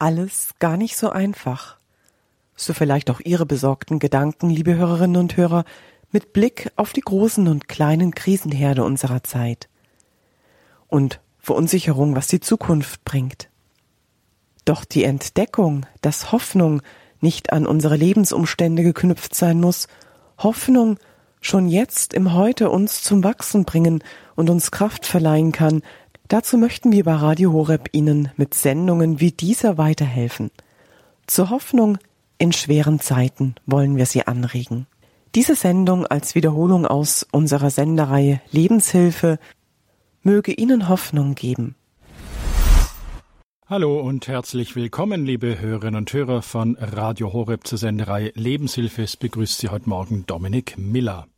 alles gar nicht so einfach. So vielleicht auch Ihre besorgten Gedanken, liebe Hörerinnen und Hörer, mit Blick auf die großen und kleinen Krisenherde unserer Zeit. Und Verunsicherung, was die Zukunft bringt. Doch die Entdeckung, dass Hoffnung nicht an unsere Lebensumstände geknüpft sein muss, Hoffnung schon jetzt im Heute uns zum Wachsen bringen und uns Kraft verleihen kann, dazu möchten wir bei Radio Horeb Ihnen mit Sendungen wie dieser weiterhelfen. Zur Hoffnung in schweren Zeiten wollen wir Sie anregen. Diese Sendung als Wiederholung aus unserer Sendereihe Lebenshilfe möge Ihnen Hoffnung geben. Hallo und herzlich willkommen, liebe Hörerinnen und Hörer von Radio Horeb zur Senderei Lebenshilfe. Es begrüßt Sie heute Morgen Dominik Miller.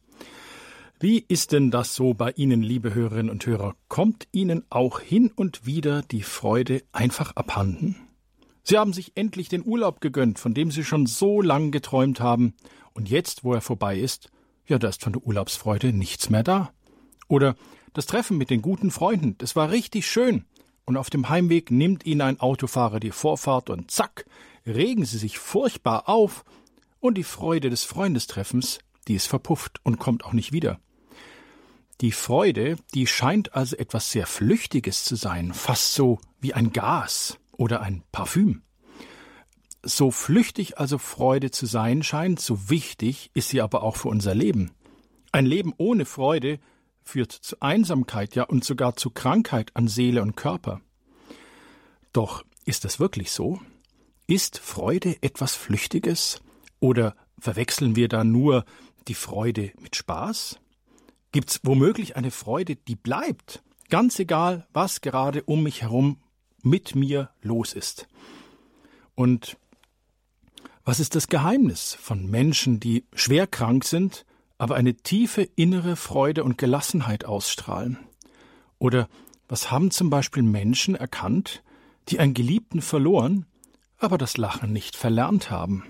Wie ist denn das so bei Ihnen, liebe Hörerinnen und Hörer? Kommt Ihnen auch hin und wieder die Freude einfach abhanden? Sie haben sich endlich den Urlaub gegönnt, von dem Sie schon so lang geträumt haben, und jetzt, wo er vorbei ist, ja, da ist von der Urlaubsfreude nichts mehr da. Oder das Treffen mit den guten Freunden, das war richtig schön, und auf dem Heimweg nimmt ihnen ein Autofahrer die Vorfahrt und zack, regen sie sich furchtbar auf und die Freude des Freundestreffens, die ist verpufft und kommt auch nicht wieder. Die Freude, die scheint also etwas sehr Flüchtiges zu sein, fast so wie ein Gas oder ein Parfüm. So flüchtig also Freude zu sein scheint, so wichtig ist sie aber auch für unser Leben. Ein Leben ohne Freude führt zu Einsamkeit, ja und sogar zu Krankheit an Seele und Körper. Doch ist das wirklich so? Ist Freude etwas Flüchtiges? Oder verwechseln wir da nur die Freude mit Spaß? Gibt's womöglich eine Freude, die bleibt, ganz egal, was gerade um mich herum mit mir los ist? Und was ist das Geheimnis von Menschen, die schwer krank sind, aber eine tiefe innere Freude und Gelassenheit ausstrahlen? Oder was haben zum Beispiel Menschen erkannt, die einen Geliebten verloren, aber das Lachen nicht verlernt haben?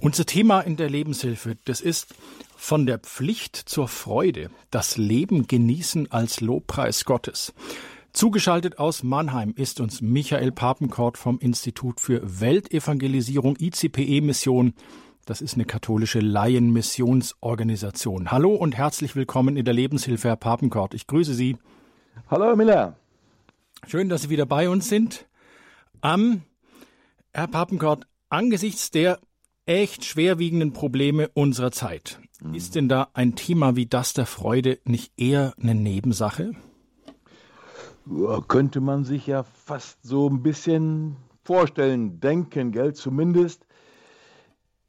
Unser Thema in der Lebenshilfe, das ist von der Pflicht zur Freude, das Leben genießen als Lobpreis Gottes. Zugeschaltet aus Mannheim ist uns Michael Papenkort vom Institut für Weltevangelisierung ICPE Mission das ist eine katholische Laienmissionsorganisation. Hallo und herzlich willkommen in der Lebenshilfe, Herr Papenkort. Ich grüße Sie. Hallo, Herr Miller. Schön, dass Sie wieder bei uns sind. Ähm, Herr Papenkort, angesichts der echt schwerwiegenden Probleme unserer Zeit, mhm. ist denn da ein Thema wie das der Freude nicht eher eine Nebensache? Könnte man sich ja fast so ein bisschen vorstellen, denken, gell? Zumindest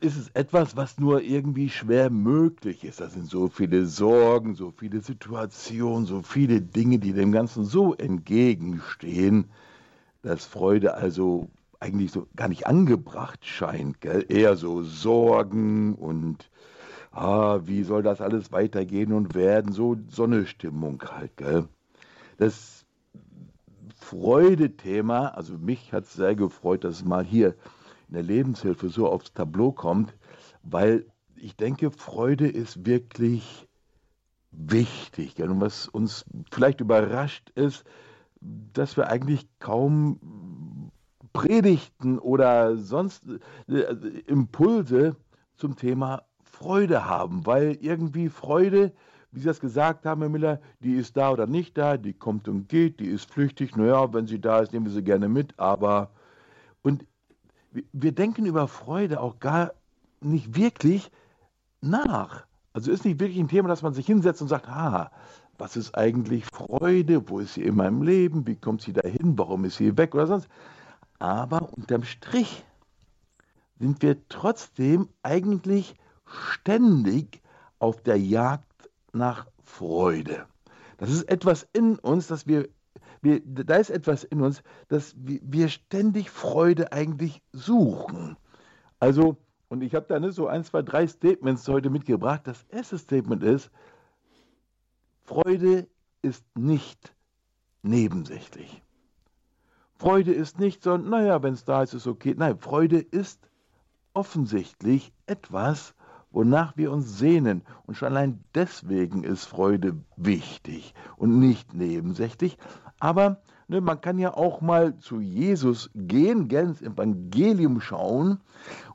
ist es etwas, was nur irgendwie schwer möglich ist. Das sind so viele Sorgen, so viele Situationen, so viele Dinge, die dem Ganzen so entgegenstehen, dass Freude also eigentlich so gar nicht angebracht scheint. Gell? Eher so Sorgen und ah, wie soll das alles weitergehen und werden, so, so eine Stimmung halt. Gell? Das Freude-Thema, also mich hat es sehr gefreut, dass es mal hier in der Lebenshilfe so aufs Tableau kommt, weil ich denke, Freude ist wirklich wichtig. Und was uns vielleicht überrascht ist, dass wir eigentlich kaum Predigten oder sonst äh, Impulse zum Thema Freude haben, weil irgendwie Freude, wie Sie das gesagt haben, Herr Miller, die ist da oder nicht da, die kommt und geht, die ist flüchtig, naja, wenn sie da ist, nehmen wir sie gerne mit, aber und wir denken über Freude auch gar nicht wirklich nach. Also ist nicht wirklich ein Thema, dass man sich hinsetzt und sagt, ah, was ist eigentlich Freude? Wo ist sie in meinem Leben? Wie kommt sie dahin? Warum ist sie weg oder sonst? Aber unterm Strich sind wir trotzdem eigentlich ständig auf der Jagd nach Freude. Das ist etwas in uns, das wir wir, da ist etwas in uns, dass wir, wir ständig Freude eigentlich suchen. Also, und ich habe da ne, so ein, zwei, drei Statements heute mitgebracht. Das erste Statement ist, Freude ist nicht nebensächlich. Freude ist nicht so, naja, wenn es da ist, ist okay. Nein, Freude ist offensichtlich etwas, wonach wir uns sehnen. Und schon allein deswegen ist Freude wichtig und nicht nebensächlich. Aber Ne, man kann ja auch mal zu Jesus gehen, gell, ins Evangelium schauen.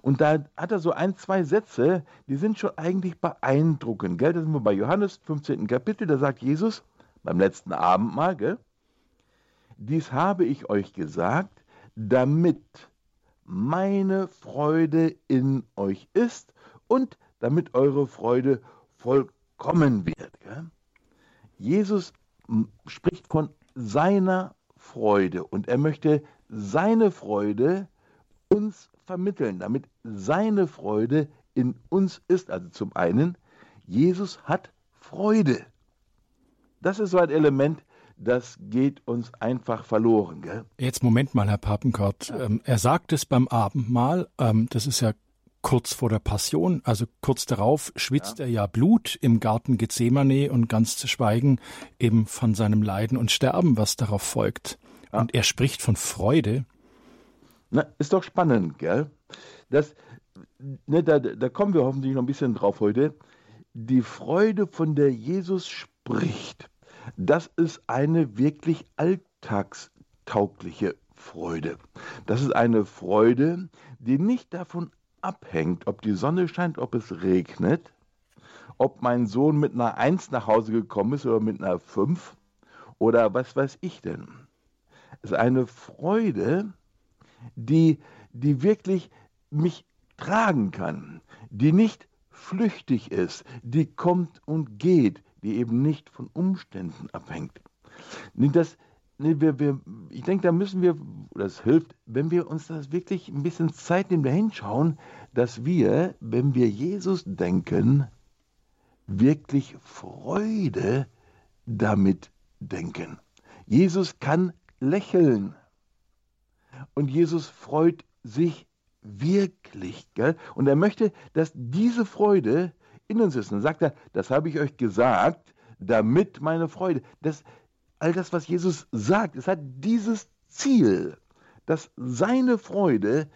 Und da hat er so ein, zwei Sätze, die sind schon eigentlich beeindruckend. Gell? Da sind wir bei Johannes 15. Kapitel, da sagt Jesus beim letzten Abendmahl, gell, dies habe ich euch gesagt, damit meine Freude in euch ist und damit eure Freude vollkommen wird. Jesus spricht von seiner Freude und er möchte seine Freude uns vermitteln, damit seine Freude in uns ist. Also zum einen, Jesus hat Freude. Das ist so ein Element, das geht uns einfach verloren. Gell? Jetzt Moment mal, Herr Papenkort. Ja. Ähm, er sagt es beim Abendmahl, ähm, das ist ja kurz vor der Passion, also kurz darauf schwitzt ja. er ja Blut im Garten Gethsemane und ganz zu schweigen eben von seinem Leiden und Sterben, was darauf folgt. Ja. Und er spricht von Freude. Na, ist doch spannend, gell? Das, ne, da, da kommen wir hoffentlich noch ein bisschen drauf heute. Die Freude, von der Jesus spricht, das ist eine wirklich alltagstaugliche Freude. Das ist eine Freude, die nicht davon abhängt, ob die Sonne scheint, ob es regnet, ob mein Sohn mit einer Eins nach Hause gekommen ist oder mit einer Fünf oder was weiß ich denn. Es ist eine Freude, die, die wirklich mich tragen kann, die nicht flüchtig ist, die kommt und geht, die eben nicht von Umständen abhängt. Das, wir, wir, ich denke, da müssen wir, das hilft, wenn wir uns das wirklich ein bisschen Zeit nehmen, da hinschauen, dass wir, wenn wir Jesus denken, wirklich Freude damit denken. Jesus kann lächeln und Jesus freut sich wirklich. Gell? Und er möchte, dass diese Freude in uns ist. Und dann sagt er, das habe ich euch gesagt, damit meine Freude, das, all das, was Jesus sagt, es hat dieses Ziel, dass seine Freude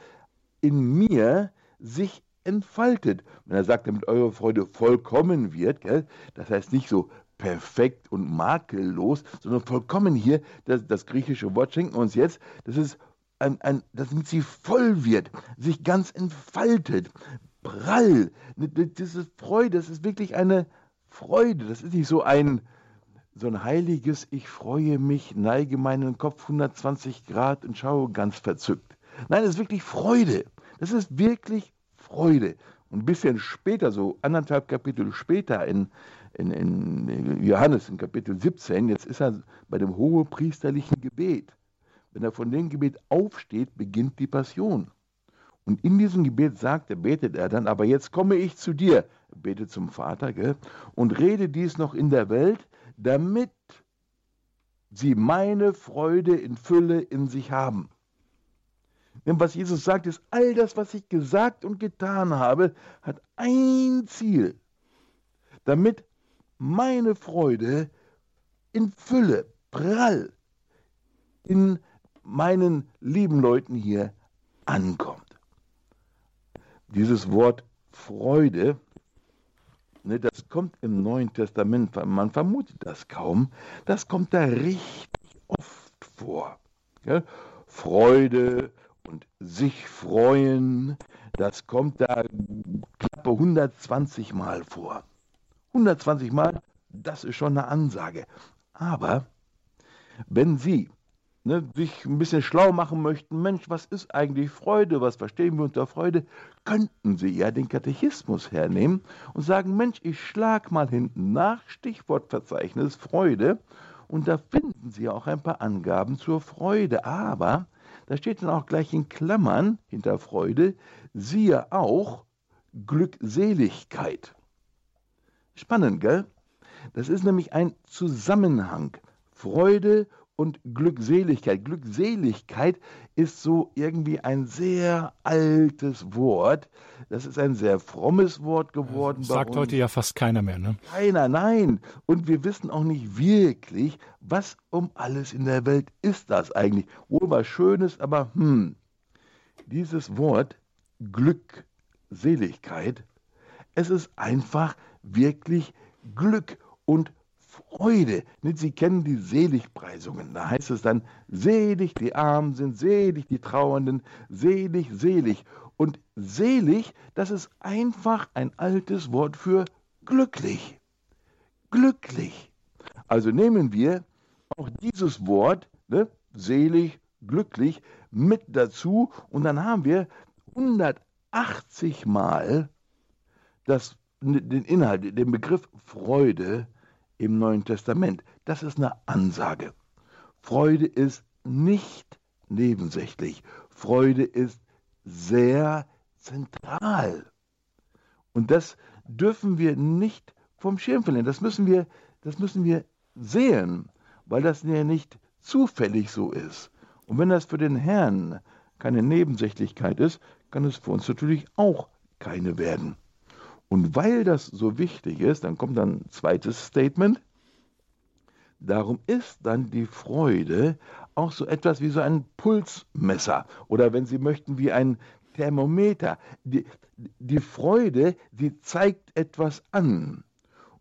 in mir sich entfaltet. Wenn er sagt, damit eure Freude vollkommen wird, gell? das heißt nicht so perfekt und makellos, sondern vollkommen hier, das, das griechische Wort schenken uns jetzt, das ist ein, ein, damit sie voll wird, sich ganz entfaltet, prall. Das ist Freude, das ist wirklich eine Freude. Das ist nicht so ein, so ein heiliges, ich freue mich, neige meinen Kopf 120 Grad und schaue ganz verzückt. Nein, das ist wirklich Freude. Das ist wirklich Freude. Und ein bisschen später, so anderthalb Kapitel später in, in, in Johannes, in Kapitel 17, jetzt ist er bei dem hohepriesterlichen Gebet. Wenn er von dem Gebet aufsteht, beginnt die Passion. Und in diesem Gebet sagt er, betet er dann, aber jetzt komme ich zu dir, betet zum Vater, gell, und rede dies noch in der Welt, damit sie meine Freude in Fülle in sich haben. Denn was Jesus sagt, ist, all das, was ich gesagt und getan habe, hat ein Ziel, damit meine Freude in Fülle, prall in meinen lieben Leuten hier ankommt dieses Wort Freude, ne, das kommt im Neuen Testament, man vermutet das kaum, das kommt da richtig oft vor. Ja? Freude und sich freuen, das kommt da knappe 120 Mal vor. 120 Mal, das ist schon eine Ansage. Aber wenn Sie ne, sich ein bisschen schlau machen möchten, Mensch, was ist eigentlich Freude, was verstehen wir unter Freude, könnten Sie ja den Katechismus hernehmen und sagen, Mensch, ich schlag mal hinten nach, Stichwortverzeichnis Freude, und da finden Sie auch ein paar Angaben zur Freude. Aber da steht dann auch gleich in Klammern hinter Freude, siehe auch Glückseligkeit. Spannend, gell? Das ist nämlich ein Zusammenhang. Freude und Glückseligkeit. Glückseligkeit ist so irgendwie ein sehr altes Wort. Das ist ein sehr frommes Wort geworden. Das sagt heute ja fast keiner mehr, ne? Keiner, nein. Und wir wissen auch nicht wirklich, was um alles in der Welt ist das eigentlich. Wohl was Schönes, aber hm. Dieses Wort Glückseligkeit, es ist einfach wirklich Glück und Freude. Sie kennen die Seligpreisungen. Da heißt es dann, selig die Armen sind, selig die Trauernden, selig, selig. Und selig, das ist einfach ein altes Wort für glücklich. Glücklich. Also nehmen wir auch dieses Wort, ne, selig, glücklich, mit dazu und dann haben wir 180 Mal das, den Inhalt, den Begriff Freude im Neuen Testament. Das ist eine Ansage. Freude ist nicht nebensächlich. Freude ist sehr zentral. Und das dürfen wir nicht vom Schirm verlieren. Das müssen wir, das müssen wir sehen, weil das ja nicht zufällig so ist. Und wenn das für den Herrn keine Nebensächlichkeit ist, kann es für uns natürlich auch keine werden. Und weil das so wichtig ist, dann kommt dann ein zweites Statement. Darum ist dann die Freude auch so etwas wie so ein Pulsmesser oder wenn Sie möchten, wie ein Thermometer. Die, die Freude, die zeigt etwas an.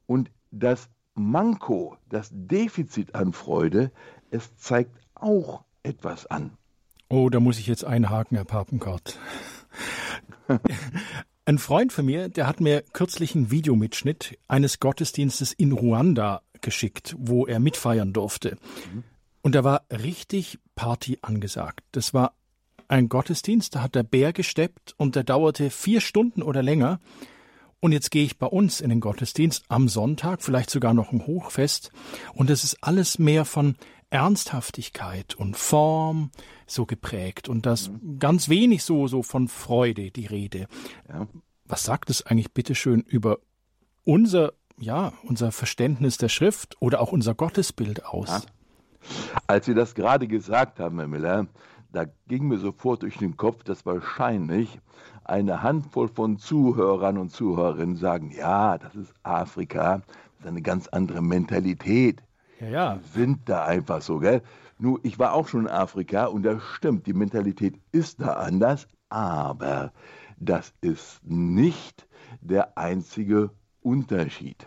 Und das Manko, das Defizit an Freude, es zeigt auch etwas an. Oh, da muss ich jetzt einhaken, Herr Papenkart. Ein Freund von mir, der hat mir kürzlich einen Videomitschnitt eines Gottesdienstes in Ruanda geschickt, wo er mitfeiern durfte. Und da war richtig Party angesagt. Das war ein Gottesdienst, da hat der Bär gesteppt und der dauerte vier Stunden oder länger. Und jetzt gehe ich bei uns in den Gottesdienst am Sonntag, vielleicht sogar noch ein Hochfest. Und es ist alles mehr von Ernsthaftigkeit und Form so geprägt und das mhm. ganz wenig so, so von Freude die Rede. Ja. Was sagt es eigentlich bitteschön über unser, ja, unser Verständnis der Schrift oder auch unser Gottesbild aus? Ja. Als Sie das gerade gesagt haben, Herr Miller, da ging mir sofort durch den Kopf, dass wahrscheinlich eine Handvoll von Zuhörern und Zuhörerinnen sagen, ja, das ist Afrika, das ist eine ganz andere Mentalität. Ja, ja. Sind da einfach so, gell? Nur, ich war auch schon in Afrika und das stimmt, die Mentalität ist da anders, aber das ist nicht der einzige Unterschied.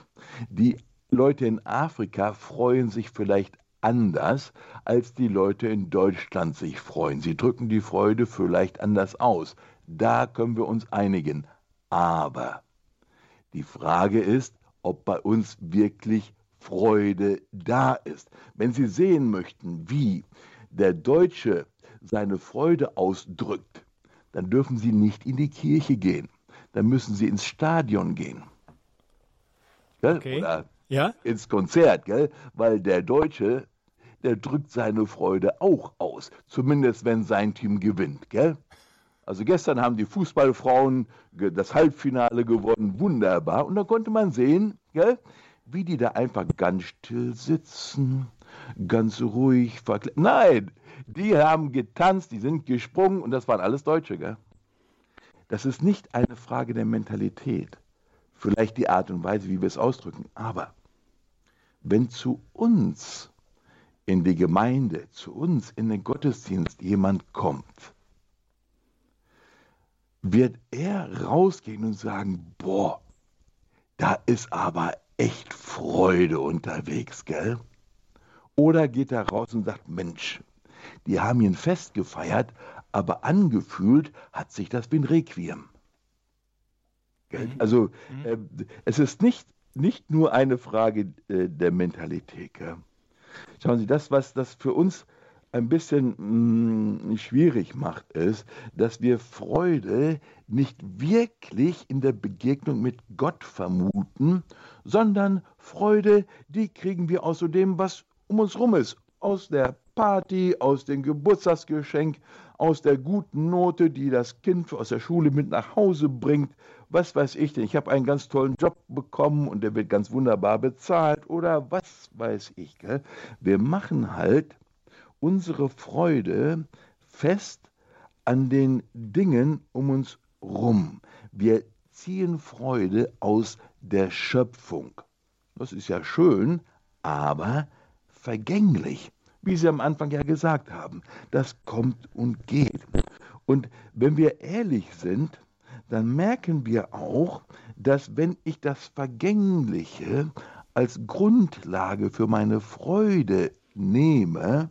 Die Leute in Afrika freuen sich vielleicht anders, als die Leute in Deutschland sich freuen. Sie drücken die Freude vielleicht anders aus. Da können wir uns einigen. Aber die Frage ist, ob bei uns wirklich Freude da ist. Wenn Sie sehen möchten, wie der Deutsche seine Freude ausdrückt, dann dürfen Sie nicht in die Kirche gehen. Dann müssen Sie ins Stadion gehen. Okay. Oder ja? ins Konzert, gell? weil der Deutsche, der drückt seine Freude auch aus. Zumindest wenn sein Team gewinnt. Gell? Also gestern haben die Fußballfrauen das Halbfinale gewonnen, wunderbar. Und da konnte man sehen, gell, wie die da einfach ganz still sitzen, ganz ruhig verkleidet. Nein, die haben getanzt, die sind gesprungen und das waren alles Deutsche. Gell? Das ist nicht eine Frage der Mentalität, vielleicht die Art und Weise, wie wir es ausdrücken, aber wenn zu uns in die Gemeinde, zu uns in den Gottesdienst jemand kommt, wird er rausgehen und sagen, boah, da ist aber echt Freude unterwegs, gell? Oder geht er raus und sagt, Mensch, die haben ihn Fest gefeiert, aber angefühlt hat sich das wie ein Requiem. Mhm. Also mhm. äh, es ist nicht, nicht nur eine Frage äh, der Mentalität. Gell? Schauen Sie, das, was das für uns ein bisschen mh, mm, schwierig macht, ist, dass wir Freude nicht wirklich in der Begegnung mit Gott vermuten, sondern Freude, die kriegen wir aus dem, was um uns rum ist, aus der Party, aus dem Geburtstagsgeschenk, aus der guten Note, die das Kind aus der Schule mit nach Hause bringt. Was weiß ich denn? Ich habe einen ganz tollen Job bekommen und der wird ganz wunderbar bezahlt oder was weiß ich. Gell? Wir machen halt unsere Freude fest an den Dingen um uns rum. Wir ziehen Freude aus der Schöpfung. Das ist ja schön, aber vergänglich. Wie Sie am Anfang ja gesagt haben, das kommt und geht. Und wenn wir ehrlich sind, dann merken wir auch, dass wenn ich das Vergängliche als Grundlage für meine Freude nehme,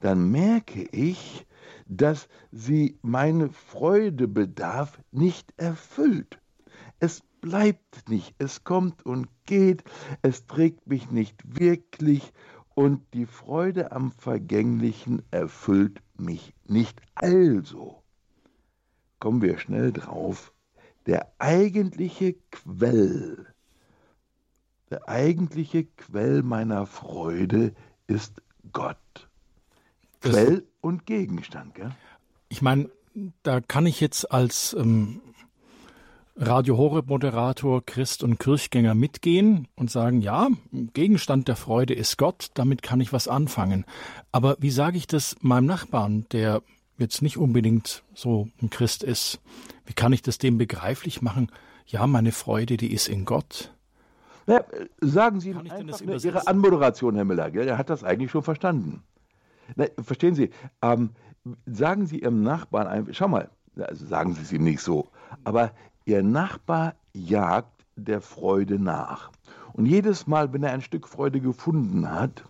dann merke ich, dass sie meinen Freudebedarf nicht erfüllt. Es bleibt nicht, es kommt und geht, es trägt mich nicht wirklich und die Freude am Vergänglichen erfüllt mich nicht. Also kommen wir schnell drauf, der eigentliche Quell, der eigentliche Quell meiner Freude ist Gott. Das Quell und Gegenstand, gell? Ich meine, da kann ich jetzt als ähm, Radio Horeb Moderator, Christ und Kirchgänger mitgehen und sagen, ja, Gegenstand der Freude ist Gott, damit kann ich was anfangen. Aber wie sage ich das meinem Nachbarn, der jetzt nicht unbedingt so ein Christ ist? Wie kann ich das dem begreiflich machen? Ja, meine Freude, die ist in Gott. Na, sagen Sie einfach ne, Ihre Anmoderation, Herr Müller, gell? er hat das eigentlich schon verstanden. Na, verstehen Sie, ähm, sagen Sie Ihrem Nachbarn, ein, schau mal, also sagen Sie es ihm nicht so, aber Ihr Nachbar jagt der Freude nach. Und jedes Mal, wenn er ein Stück Freude gefunden hat,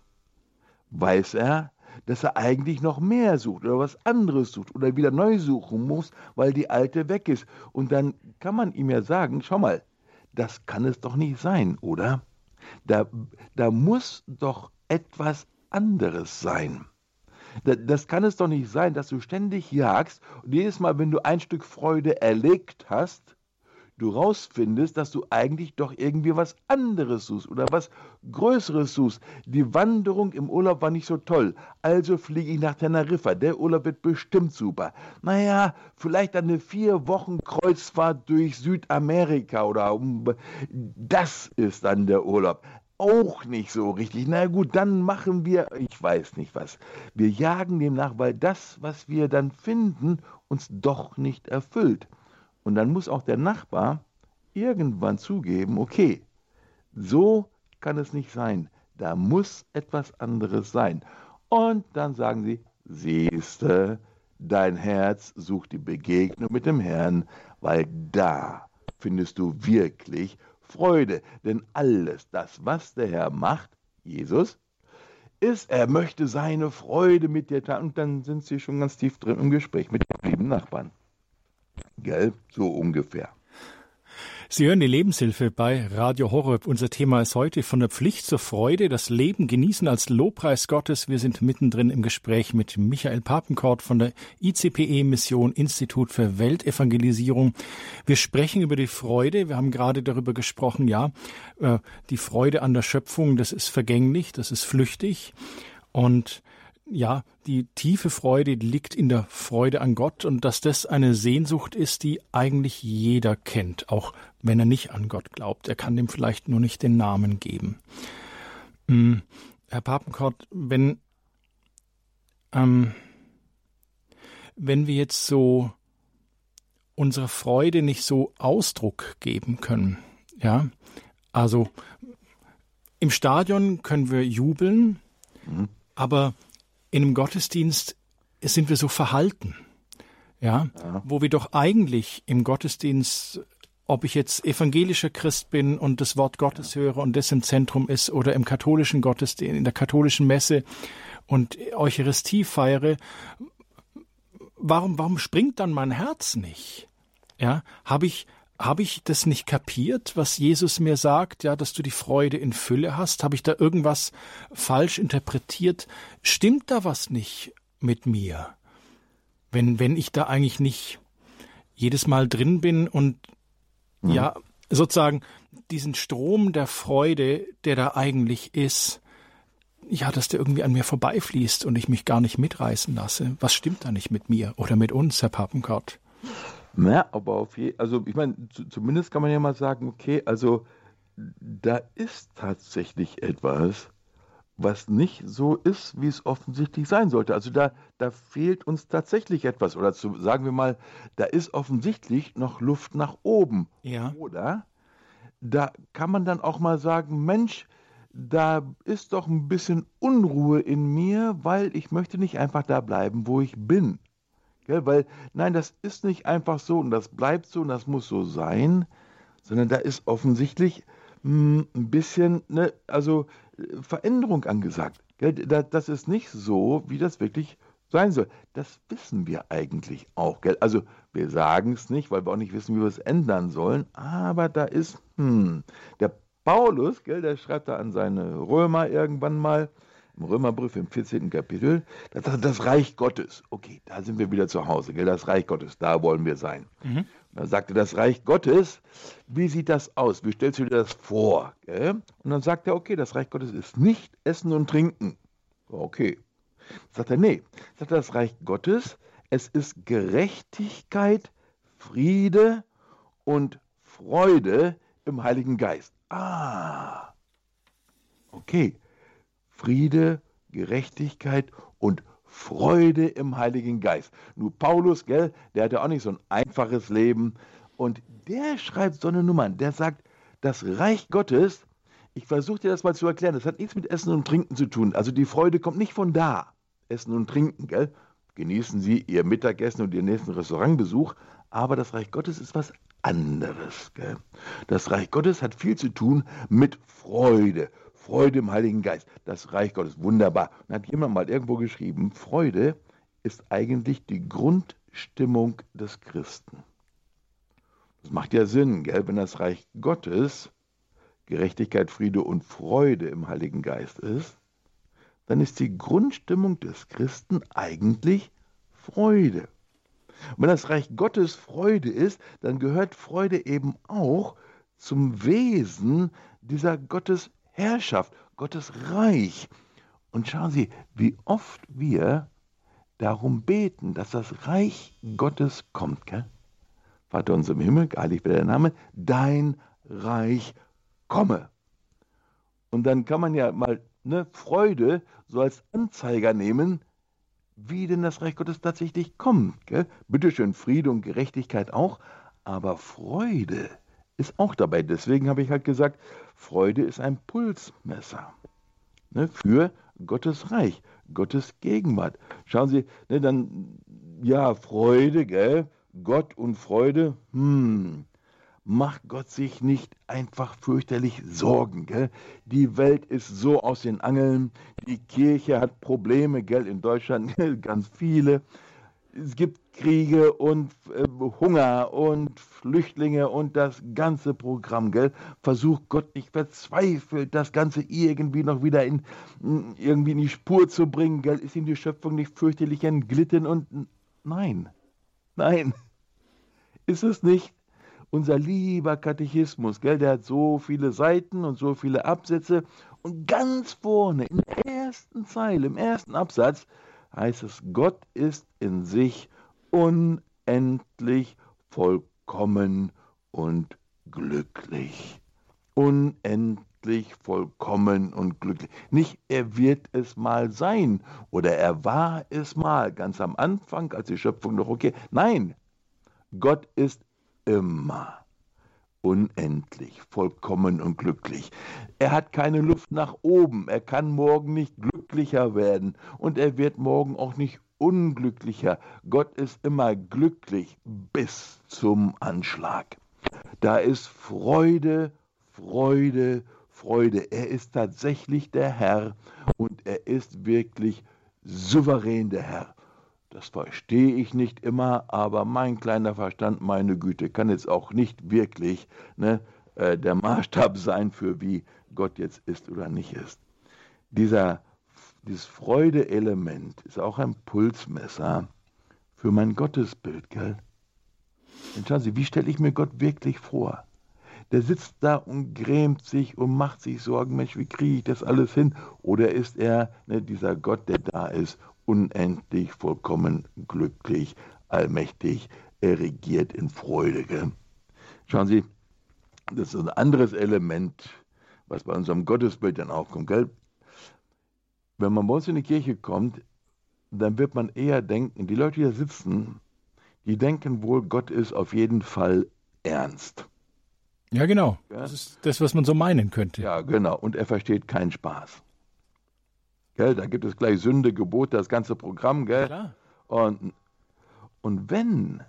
weiß er, dass er eigentlich noch mehr sucht oder was anderes sucht oder wieder neu suchen muss, weil die alte weg ist. Und dann kann man ihm ja sagen, schau mal, das kann es doch nicht sein, oder? Da, da muss doch etwas anderes sein. Das kann es doch nicht sein, dass du ständig jagst und jedes Mal, wenn du ein Stück Freude erlegt hast, du rausfindest, dass du eigentlich doch irgendwie was anderes suchst oder was Größeres suchst. Die Wanderung im Urlaub war nicht so toll, also fliege ich nach Teneriffa. Der Urlaub wird bestimmt super. Naja, vielleicht eine vier Wochen Kreuzfahrt durch Südamerika oder um. Das ist dann der Urlaub auch nicht so richtig. Na gut, dann machen wir, ich weiß nicht was. Wir jagen dem nach, weil das, was wir dann finden, uns doch nicht erfüllt. Und dann muss auch der Nachbar irgendwann zugeben, okay, so kann es nicht sein. Da muss etwas anderes sein. Und dann sagen sie, siehste, dein Herz sucht die Begegnung mit dem Herrn, weil da findest du wirklich Freude. Denn alles das, was der Herr macht, Jesus, ist, er möchte seine Freude mit dir teilen. Und dann sind sie schon ganz tief drin im Gespräch mit den lieben Nachbarn. Gell? So ungefähr. Sie hören die Lebenshilfe bei Radio Horeb. Unser Thema ist heute von der Pflicht zur Freude, das Leben genießen als Lobpreis Gottes. Wir sind mittendrin im Gespräch mit Michael Papenkort von der ICPE Mission Institut für Weltevangelisierung. Wir sprechen über die Freude. Wir haben gerade darüber gesprochen, ja, äh, die Freude an der Schöpfung, das ist vergänglich, das ist flüchtig. Und ja, die tiefe Freude liegt in der Freude an Gott und dass das eine Sehnsucht ist, die eigentlich jeder kennt, auch wenn er nicht an Gott glaubt. Er kann dem vielleicht nur nicht den Namen geben. Hm, Herr Papenkort, wenn, ähm, wenn wir jetzt so unserer Freude nicht so Ausdruck geben können, ja, also im Stadion können wir jubeln, mhm. aber in einem Gottesdienst sind wir so verhalten, ja, ja, wo wir doch eigentlich im Gottesdienst, ob ich jetzt evangelischer Christ bin und das Wort Gottes höre und das im Zentrum ist oder im katholischen Gottesdienst, in der katholischen Messe und Eucharistie feiere, warum, warum springt dann mein Herz nicht? Ja, habe ich, habe ich das nicht kapiert, was Jesus mir sagt, ja, dass du die Freude in Fülle hast? Habe ich da irgendwas falsch interpretiert? Stimmt da was nicht mit mir? Wenn, wenn ich da eigentlich nicht jedes Mal drin bin und mhm. ja, sozusagen diesen Strom der Freude, der da eigentlich ist, ja, dass der irgendwie an mir vorbeifließt und ich mich gar nicht mitreißen lasse. Was stimmt da nicht mit mir oder mit uns, Herr Papenkort? Na, aber auf jeden also ich meine, zumindest kann man ja mal sagen, okay, also da ist tatsächlich etwas, was nicht so ist, wie es offensichtlich sein sollte. Also da, da fehlt uns tatsächlich etwas. Oder zu, sagen wir mal, da ist offensichtlich noch Luft nach oben. Ja. Oder da kann man dann auch mal sagen, Mensch, da ist doch ein bisschen Unruhe in mir, weil ich möchte nicht einfach da bleiben, wo ich bin. Gell? Weil, nein, das ist nicht einfach so und das bleibt so und das muss so sein, sondern da ist offensichtlich hm, ein bisschen, ne, also äh, Veränderung angesagt. Gell? Das ist nicht so, wie das wirklich sein soll. Das wissen wir eigentlich auch. Gell? Also wir sagen es nicht, weil wir auch nicht wissen, wie wir es ändern sollen. Aber da ist, hm, der Paulus, gell, der schreibt da an seine Römer irgendwann mal, im Römerbrief im 14. Kapitel, das, das Reich Gottes. Okay, da sind wir wieder zu Hause, gell? das Reich Gottes, da wollen wir sein. Mhm. Da sagte das Reich Gottes, wie sieht das aus? Wie stellst du dir das vor? Gell? Und dann sagt er, okay, das Reich Gottes ist nicht Essen und Trinken. Okay. Sagt er, nee, sagt er, das Reich Gottes, es ist Gerechtigkeit, Friede und Freude im Heiligen Geist. Ah, okay. Friede, Gerechtigkeit und Freude im Heiligen Geist. Nur Paulus, gell, der hatte auch nicht so ein einfaches Leben. Und der schreibt so eine Nummer, der sagt, das Reich Gottes, ich versuche dir das mal zu erklären, das hat nichts mit Essen und Trinken zu tun. Also die Freude kommt nicht von da. Essen und Trinken, gell? Genießen Sie Ihr Mittagessen und Ihren nächsten Restaurantbesuch, aber das Reich Gottes ist was anderes. Gell? Das Reich Gottes hat viel zu tun mit Freude. Freude im Heiligen Geist. Das Reich Gottes, wunderbar. Und hat jemand mal irgendwo geschrieben, Freude ist eigentlich die Grundstimmung des Christen. Das macht ja Sinn, gell? wenn das Reich Gottes Gerechtigkeit, Friede und Freude im Heiligen Geist ist, dann ist die Grundstimmung des Christen eigentlich Freude. Und wenn das Reich Gottes Freude ist, dann gehört Freude eben auch zum Wesen dieser Gottes Herrschaft, Gottes Reich. Und schauen Sie, wie oft wir darum beten, dass das Reich Gottes kommt. Gell? Vater unser im Himmel, geheiligt werde der Name, dein Reich komme. Und dann kann man ja mal ne, Freude so als Anzeiger nehmen, wie denn das Reich Gottes tatsächlich kommt. Gell? Bitteschön, Friede und Gerechtigkeit auch, aber Freude ist auch dabei. Deswegen habe ich halt gesagt, Freude ist ein Pulsmesser ne, für Gottes Reich, Gottes Gegenwart. Schauen Sie, ne, dann, ja, Freude, gell? Gott und Freude, hm, macht Gott sich nicht einfach fürchterlich Sorgen. Gell? Die Welt ist so aus den Angeln, die Kirche hat Probleme, gell? in Deutschland ganz viele. Es gibt Kriege und äh, Hunger und Flüchtlinge und das ganze Programm, gell? Versucht Gott nicht verzweifelt, das Ganze irgendwie noch wieder in, irgendwie in die Spur zu bringen, gell? Ist ihm die Schöpfung nicht fürchterlich entglitten und nein, nein, ist es nicht unser lieber Katechismus, gell, der hat so viele Seiten und so viele Absätze. Und ganz vorne, in der ersten Zeile, im ersten Absatz, heißt es, Gott ist in sich unendlich vollkommen und glücklich. Unendlich vollkommen und glücklich. Nicht, er wird es mal sein oder er war es mal ganz am Anfang, als die Schöpfung noch okay. Nein, Gott ist immer unendlich, vollkommen und glücklich. Er hat keine Luft nach oben, er kann morgen nicht glücklicher werden und er wird morgen auch nicht unglücklicher. Gott ist immer glücklich bis zum Anschlag. Da ist Freude, Freude, Freude. Er ist tatsächlich der Herr und er ist wirklich souverän der Herr. Das verstehe ich nicht immer, aber mein kleiner Verstand, meine Güte, kann jetzt auch nicht wirklich ne, äh, der Maßstab sein, für wie Gott jetzt ist oder nicht ist. Dieser, dieses Freude-Element ist auch ein Pulsmesser für mein Gottesbild, gell? Und schauen Sie, wie stelle ich mir Gott wirklich vor? Der sitzt da und grämt sich und macht sich Sorgen, Mensch, wie kriege ich das alles hin? Oder ist er ne, dieser Gott, der da ist unendlich, vollkommen glücklich, allmächtig, er regiert in Freude. Gell? Schauen Sie, das ist ein anderes Element, was bei unserem Gottesbild dann aufkommt. Gell? Wenn man bei uns in die Kirche kommt, dann wird man eher denken, die Leute, die hier sitzen, die denken wohl, Gott ist auf jeden Fall ernst. Ja, genau. Ja? Das ist das, was man so meinen könnte. Ja, genau. Und er versteht keinen Spaß. Gell? Da gibt es gleich Sünde, Gebot, das ganze Programm. Gell? Ja, und, und wenn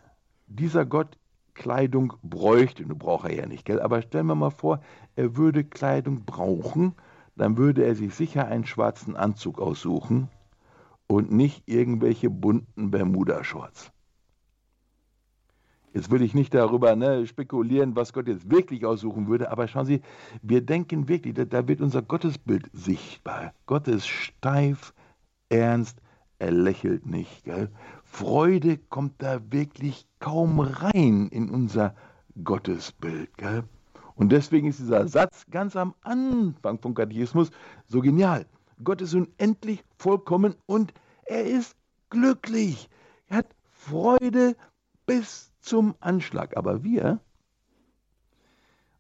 dieser Gott Kleidung bräuchte, du braucht er ja nicht, gell? aber stellen wir mal vor, er würde Kleidung brauchen, dann würde er sich sicher einen schwarzen Anzug aussuchen und nicht irgendwelche bunten Bermuda-Shorts. Jetzt will ich nicht darüber ne, spekulieren, was Gott jetzt wirklich aussuchen würde, aber schauen Sie, wir denken wirklich, da, da wird unser Gottesbild sichtbar. Gott ist steif, ernst, er lächelt nicht. Gell? Freude kommt da wirklich kaum rein in unser Gottesbild. Gell? Und deswegen ist dieser Satz ganz am Anfang vom Katechismus so genial. Gott ist unendlich vollkommen und er ist glücklich. Er hat Freude bis zum Anschlag. Aber wir,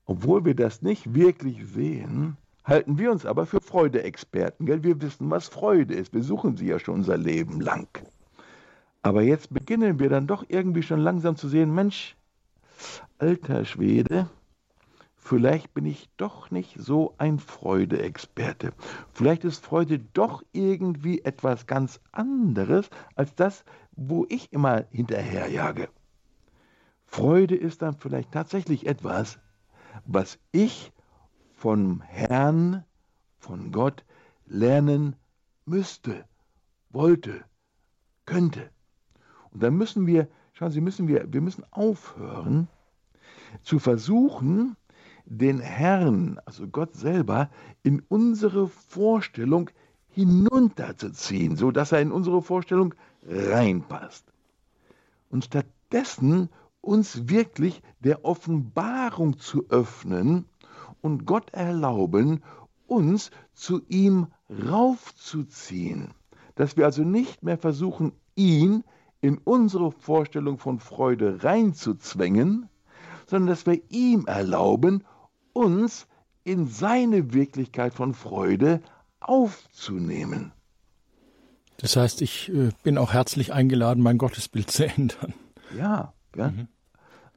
obwohl wir das nicht wirklich sehen, halten wir uns aber für Freudeexperten. Gell? Wir wissen, was Freude ist. Wir suchen sie ja schon unser Leben lang. Aber jetzt beginnen wir dann doch irgendwie schon langsam zu sehen, Mensch, alter Schwede, vielleicht bin ich doch nicht so ein Freudeexperte. Vielleicht ist Freude doch irgendwie etwas ganz anderes als das, wo ich immer hinterherjage. Freude ist dann vielleicht tatsächlich etwas, was ich vom Herrn, von Gott lernen müsste, wollte, könnte. Und dann müssen wir, schauen Sie, müssen wir, wir müssen aufhören zu versuchen, den Herrn, also Gott selber, in unsere Vorstellung hinunterzuziehen, so dass er in unsere Vorstellung reinpasst. Und stattdessen uns wirklich der Offenbarung zu öffnen und Gott erlauben, uns zu ihm raufzuziehen. Dass wir also nicht mehr versuchen, ihn in unsere Vorstellung von Freude reinzuzwängen, sondern dass wir ihm erlauben, uns in seine Wirklichkeit von Freude aufzunehmen. Das heißt, ich äh, bin auch herzlich eingeladen, mein Gottesbild zu ändern. Ja, ja. Mhm.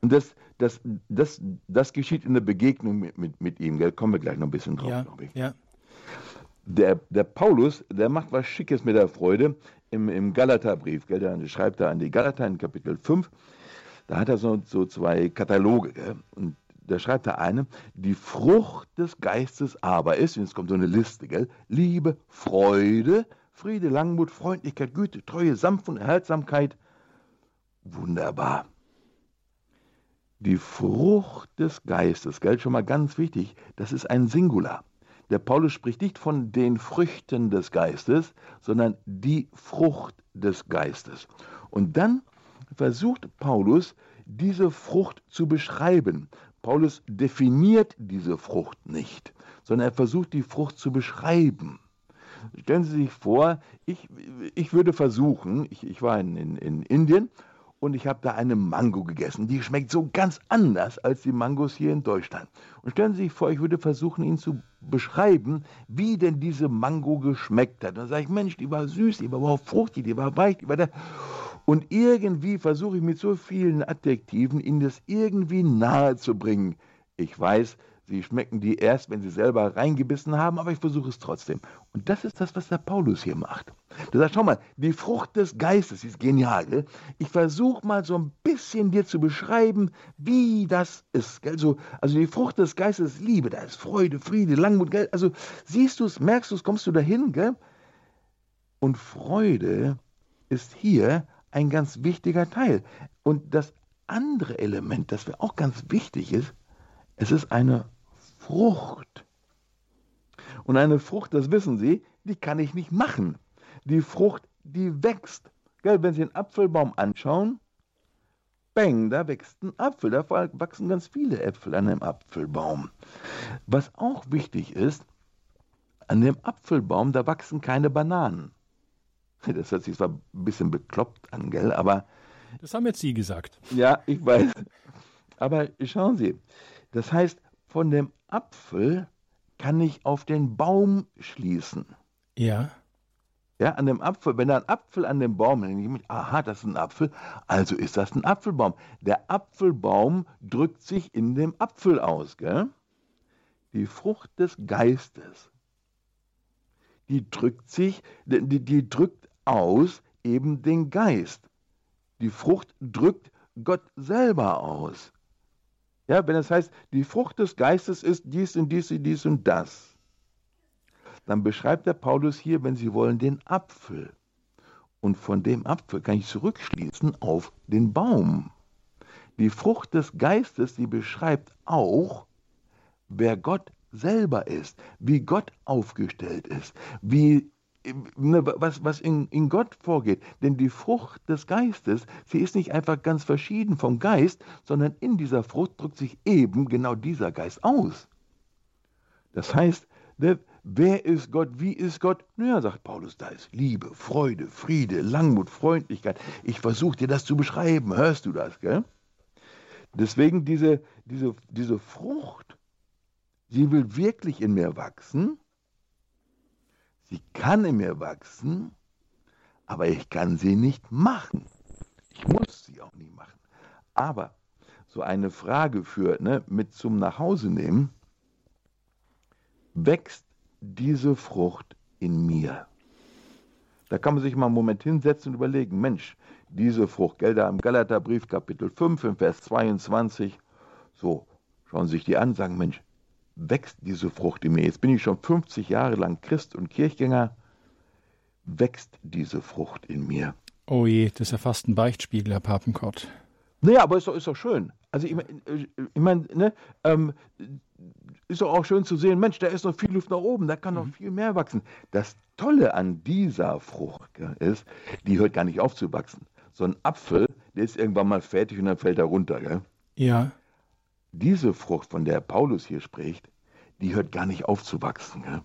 Und das, das, das, das geschieht in der Begegnung mit, mit, mit ihm. Gell? Kommen wir gleich noch ein bisschen drauf, ja, glaube ich. Ja. Der, der Paulus, der macht was Schickes mit der Freude im, im Galaterbrief. Gell? Der schreibt da an die Galater in Kapitel 5. Da hat er so, so zwei Kataloge. Gell? Und da schreibt er eine, die Frucht des Geistes aber ist, jetzt kommt so eine Liste, gell? Liebe, Freude, Friede, Langmut, Freundlichkeit, Güte, Treue, Sanft und Erhaltsamkeit. Wunderbar die Frucht des Geistes, gell, schon mal ganz wichtig, das ist ein Singular. Der Paulus spricht nicht von den Früchten des Geistes, sondern die Frucht des Geistes. Und dann versucht Paulus, diese Frucht zu beschreiben. Paulus definiert diese Frucht nicht, sondern er versucht, die Frucht zu beschreiben. Stellen Sie sich vor, ich, ich würde versuchen, ich, ich war in, in, in Indien und ich habe da eine Mango gegessen. Die schmeckt so ganz anders als die Mangos hier in Deutschland. Und stellen Sie sich vor, ich würde versuchen, Ihnen zu beschreiben, wie denn diese Mango geschmeckt hat. Und dann sage ich, Mensch, die war süß, die war überhaupt fruchtig, die war weich, die war da. Und irgendwie versuche ich mit so vielen Adjektiven Ihnen das irgendwie nahe zu bringen. Ich weiß, Sie schmecken die erst, wenn Sie selber reingebissen haben, aber ich versuche es trotzdem. Und das ist das, was der Paulus hier macht. Der sagt, schau mal, die Frucht des Geistes ist genial. Gell? Ich versuche mal so ein bisschen dir zu beschreiben, wie das ist. Gell? So, also die Frucht des Geistes ist Liebe, da ist Freude, Friede, Langmut. Gell? Also siehst du es, merkst du es, kommst du dahin. Gell? Und Freude ist hier ein ganz wichtiger Teil. Und das andere Element, das mir auch ganz wichtig ist, es ist eine Frucht. Und eine Frucht, das wissen Sie, die kann ich nicht machen. Die Frucht, die wächst. Gell, wenn Sie einen Apfelbaum anschauen, bang, da wächst ein Apfel. Da wachsen ganz viele Äpfel an einem Apfelbaum. Was auch wichtig ist, an dem Apfelbaum, da wachsen keine Bananen. Das hört sich zwar ein bisschen bekloppt an, gell, aber. Das haben jetzt Sie gesagt. Ja, ich weiß. Aber schauen Sie, das heißt, von dem Apfel kann ich auf den Baum schließen. Ja. Ja, an dem Apfel, wenn da ein Apfel an dem Baum hängt, aha, das ist ein Apfel, also ist das ein Apfelbaum. Der Apfelbaum drückt sich in dem Apfel aus, gell? Die Frucht des Geistes, die drückt sich, die, die drückt aus eben den Geist. Die Frucht drückt Gott selber aus. Ja, wenn es heißt, die Frucht des Geistes ist dies und dies und dies und das, dann beschreibt der Paulus hier, wenn Sie wollen, den Apfel. Und von dem Apfel kann ich zurückschließen auf den Baum. Die Frucht des Geistes, die beschreibt auch, wer Gott selber ist, wie Gott aufgestellt ist, wie was, was in, in Gott vorgeht. Denn die Frucht des Geistes, sie ist nicht einfach ganz verschieden vom Geist, sondern in dieser Frucht drückt sich eben genau dieser Geist aus. Das heißt, wer, wer ist Gott, wie ist Gott? Naja, sagt Paulus, da ist Liebe, Freude, Friede, Langmut, Freundlichkeit. Ich versuche dir das zu beschreiben, hörst du das, gell? Deswegen diese, diese, diese Frucht, sie will wirklich in mir wachsen. Sie kann in mir wachsen, aber ich kann sie nicht machen. Ich muss sie auch nie machen. Aber so eine Frage für ne, mit zum Nachhause nehmen, wächst diese Frucht in mir? Da kann man sich mal einen Moment hinsetzen und überlegen, Mensch, diese Frucht, gell, da im Galaterbrief Kapitel 5 im Vers 22, so, schauen Sie sich die an, sagen, Mensch, wächst diese Frucht in mir? Jetzt bin ich schon 50 Jahre lang Christ und Kirchgänger, wächst diese Frucht in mir? Oh je, das ist ja fast ein Beichtspiegel, Herr Papenkort. Naja, aber ist doch, ist doch schön. Also ich, ich meine, ne, ähm, ist doch auch schön zu sehen, Mensch, da ist noch viel Luft nach oben, da kann noch mhm. viel mehr wachsen. Das Tolle an dieser Frucht ist, die hört gar nicht auf zu wachsen so ein Apfel, der ist irgendwann mal fertig und dann fällt er runter. Gell? Ja. Diese Frucht, von der Paulus hier spricht, die hört gar nicht auf zu wachsen. Gell?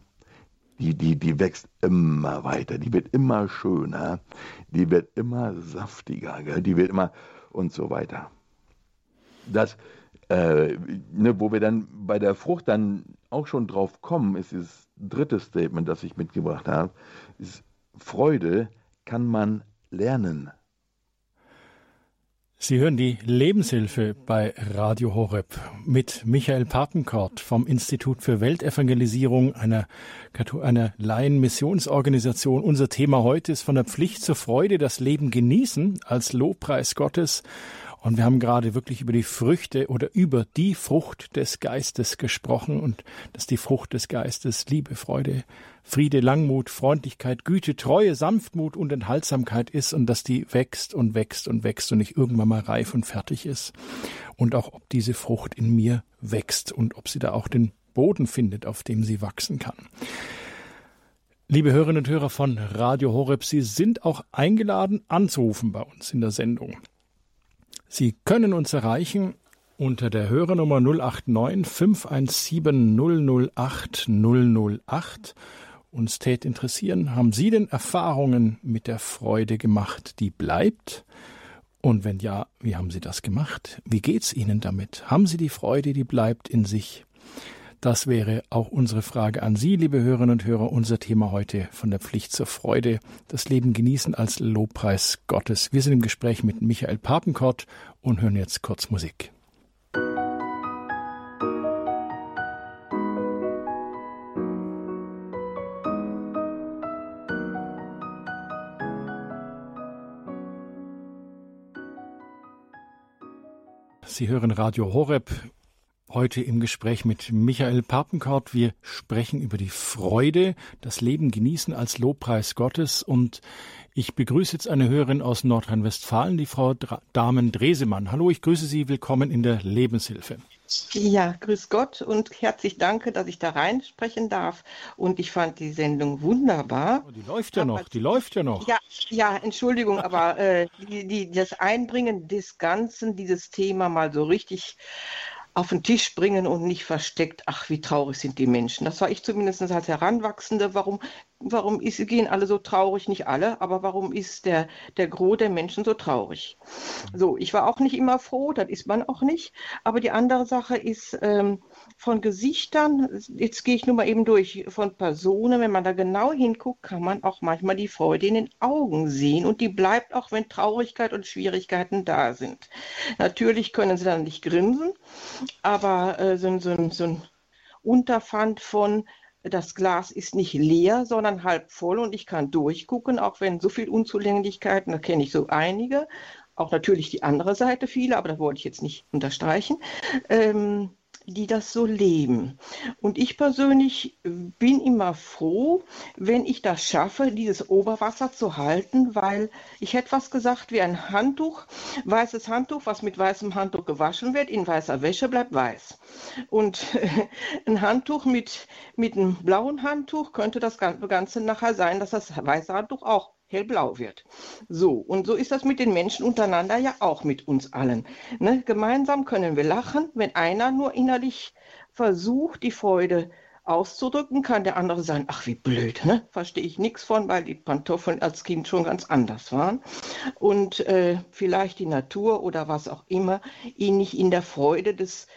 Die, die, die wächst immer weiter, die wird immer schöner, die wird immer saftiger, gell? die wird immer und so weiter. Das, äh, ne, wo wir dann bei der Frucht dann auch schon drauf kommen, ist das dritte Statement, das ich mitgebracht habe, ist Freude kann man lernen. Sie hören die Lebenshilfe bei Radio Horeb mit Michael Papenkort vom Institut für Weltevangelisierung einer, einer Laien-Missionsorganisation. Unser Thema heute ist von der Pflicht zur Freude das Leben genießen als Lobpreis Gottes. Und wir haben gerade wirklich über die Früchte oder über die Frucht des Geistes gesprochen und dass die Frucht des Geistes Liebe, Freude, Friede, Langmut, Freundlichkeit, Güte, Treue, Sanftmut und Enthaltsamkeit ist und dass die wächst und wächst und wächst und nicht irgendwann mal reif und fertig ist. Und auch ob diese Frucht in mir wächst und ob sie da auch den Boden findet, auf dem sie wachsen kann. Liebe Hörerinnen und Hörer von Radio Horeb, Sie sind auch eingeladen anzurufen bei uns in der Sendung. Sie können uns erreichen unter der Hörernummer 089 517 008 008. Uns tät interessieren, haben Sie denn Erfahrungen mit der Freude gemacht, die bleibt? Und wenn ja, wie haben Sie das gemacht? Wie geht's Ihnen damit? Haben Sie die Freude, die bleibt in sich? Das wäre auch unsere Frage an Sie, liebe Hörerinnen und Hörer. Unser Thema heute von der Pflicht zur Freude. Das Leben genießen als Lobpreis Gottes. Wir sind im Gespräch mit Michael Papenkort und hören jetzt kurz Musik. Sie hören Radio Horeb Heute im Gespräch mit Michael Papenkort. Wir sprechen über die Freude, das Leben genießen als Lobpreis Gottes. Und ich begrüße jetzt eine Hörerin aus Nordrhein-Westfalen, die Frau Damen Dresemann. Hallo, ich grüße Sie. Willkommen in der Lebenshilfe. Ja, grüß Gott und herzlich danke, dass ich da reinsprechen darf. Und ich fand die Sendung wunderbar. Oh, die läuft ja noch, die läuft ja noch. Ja, ja Entschuldigung, aber äh, die, die, das Einbringen des Ganzen, dieses Thema mal so richtig auf den Tisch bringen und nicht versteckt, ach, wie traurig sind die Menschen. Das war ich zumindest als Heranwachsende. Warum, warum ist, gehen alle so traurig? Nicht alle, aber warum ist der, der Gros der Menschen so traurig? So, ich war auch nicht immer froh, das ist man auch nicht. Aber die andere Sache ist, ähm, von Gesichtern, jetzt gehe ich nur mal eben durch, von Personen, wenn man da genau hinguckt, kann man auch manchmal die Freude in den Augen sehen und die bleibt auch, wenn Traurigkeit und Schwierigkeiten da sind. Natürlich können sie dann nicht grinsen, aber äh, so, so, so ein Unterpfand von, das Glas ist nicht leer, sondern halb voll und ich kann durchgucken, auch wenn so viel Unzulänglichkeiten, da kenne ich so einige, auch natürlich die andere Seite viele, aber das wollte ich jetzt nicht unterstreichen. Ähm, die das so leben. Und ich persönlich bin immer froh, wenn ich das schaffe, dieses Oberwasser zu halten, weil ich hätte was gesagt wie ein Handtuch, weißes Handtuch, was mit weißem Handtuch gewaschen wird, in weißer Wäsche bleibt weiß. Und ein Handtuch mit, mit einem blauen Handtuch könnte das Ganze nachher sein, dass das weiße Handtuch auch hellblau wird. So, und so ist das mit den Menschen untereinander ja auch mit uns allen. Ne? Gemeinsam können wir lachen, wenn einer nur innerlich versucht, die Freude auszudrücken, kann der andere sagen, ach wie blöd, ne? verstehe ich nichts von, weil die Pantoffeln als Kind schon ganz anders waren und äh, vielleicht die Natur oder was auch immer ihn nicht in der Freude des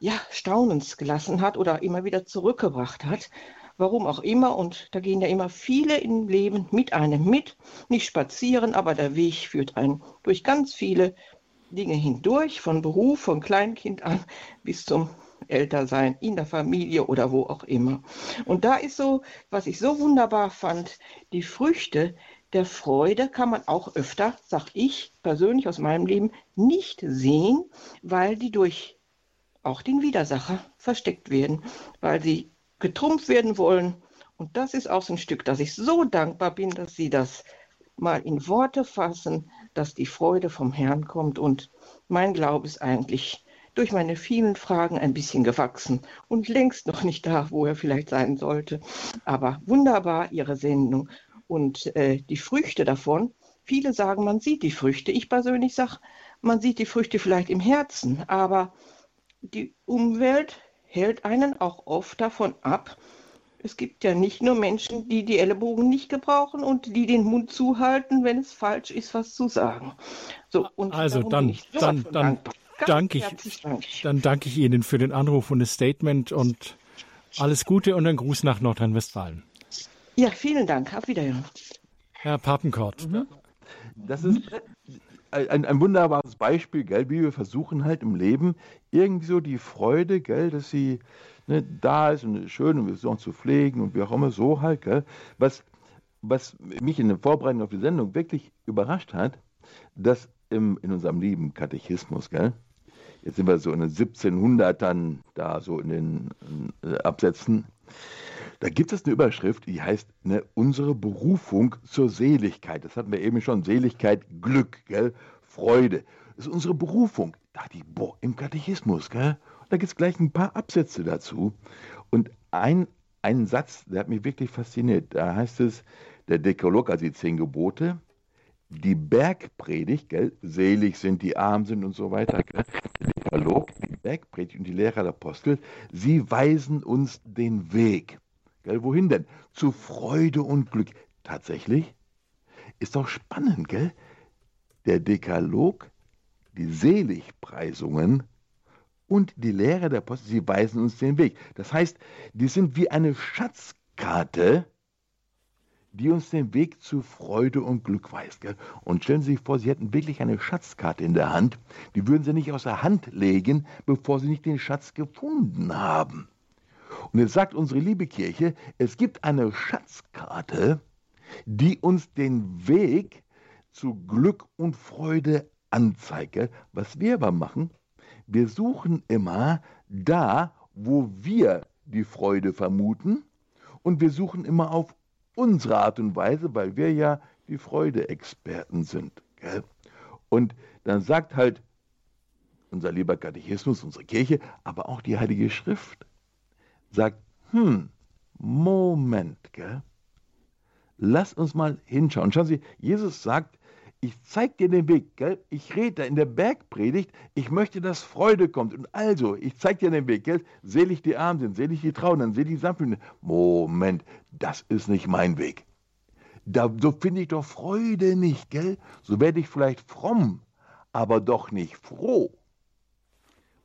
ja, Staunens gelassen hat oder immer wieder zurückgebracht hat warum auch immer. Und da gehen ja immer viele im Leben mit einem mit. Nicht spazieren, aber der Weg führt einen durch ganz viele Dinge hindurch, von Beruf, von Kleinkind an bis zum Ältersein in der Familie oder wo auch immer. Und da ist so, was ich so wunderbar fand, die Früchte der Freude kann man auch öfter, sag ich persönlich aus meinem Leben, nicht sehen, weil die durch auch den Widersacher versteckt werden, weil sie getrumpft werden wollen. Und das ist auch so ein Stück, dass ich so dankbar bin, dass Sie das mal in Worte fassen, dass die Freude vom Herrn kommt. Und mein Glaube ist eigentlich durch meine vielen Fragen ein bisschen gewachsen und längst noch nicht da, wo er vielleicht sein sollte. Aber wunderbar Ihre Sendung und äh, die Früchte davon. Viele sagen, man sieht die Früchte. Ich persönlich sage, man sieht die Früchte vielleicht im Herzen, aber die Umwelt hält einen auch oft davon ab. Es gibt ja nicht nur Menschen, die die Ellenbogen nicht gebrauchen und die den Mund zuhalten, wenn es falsch ist, was zu sagen. So, also dann, dann, dann danke ich, dann danke ich Ihnen für den Anruf und das Statement und alles Gute und einen Gruß nach Nordrhein-Westfalen. Ja, vielen Dank. Auf Wiedersehen. Herr Papenkort. Mhm. Das ist ein, ein wunderbares Beispiel, gell, wie wir versuchen halt im Leben irgendwie so die Freude, gell, dass sie ne, da ist und schön und wir versuchen zu pflegen und wie auch immer so halt, gell. Was, was mich in der Vorbereitung auf die Sendung wirklich überrascht hat, dass im, in unserem lieben Katechismus, gell, jetzt sind wir so in den 1700ern da so in den äh, Absätzen, da gibt es eine Überschrift, die heißt ne, Unsere Berufung zur Seligkeit. Das hatten wir eben schon. Seligkeit, Glück, gell? Freude. Das ist unsere Berufung. Da die boah, im Katechismus, gell? da gibt es gleich ein paar Absätze dazu. Und ein, ein Satz, der hat mich wirklich fasziniert. Da heißt es, der Dekalog, also die zehn Gebote, die Bergpredigt, gell, selig sind die arm sind und so weiter, gell, der Dekalog, die Bergpredigt und die Lehrer der Apostel, sie weisen uns den Weg. Gell, wohin denn? Zu Freude und Glück. Tatsächlich? Ist doch spannend, gell? Der Dekalog, die Seligpreisungen und die Lehre der Apostel, sie weisen uns den Weg. Das heißt, die sind wie eine Schatzkarte, die uns den Weg zu Freude und Glück weist. Gell? Und stellen Sie sich vor, Sie hätten wirklich eine Schatzkarte in der Hand, die würden Sie nicht aus der Hand legen, bevor Sie nicht den Schatz gefunden haben. Und jetzt sagt unsere liebe Kirche, es gibt eine Schatzkarte, die uns den Weg zu Glück und Freude anzeigt. Was wir aber machen, wir suchen immer da, wo wir die Freude vermuten und wir suchen immer auf unsere Art und Weise, weil wir ja die Freude-Experten sind. Gell? Und dann sagt halt unser lieber Katechismus, unsere Kirche, aber auch die Heilige Schrift, sagt, hm, Moment, gell? Lass uns mal hinschauen. Schauen Sie, Jesus sagt, ich zeig dir den Weg, gell? Ich rede da in der Bergpredigt, ich möchte, dass Freude kommt. Und also, ich zeig dir den Weg, gell? Selig die Armen sind, selig die Trauenden, selig die Sanftmütigen. Moment, das ist nicht mein Weg. Da, so finde ich doch Freude nicht, gell? So werde ich vielleicht fromm, aber doch nicht froh.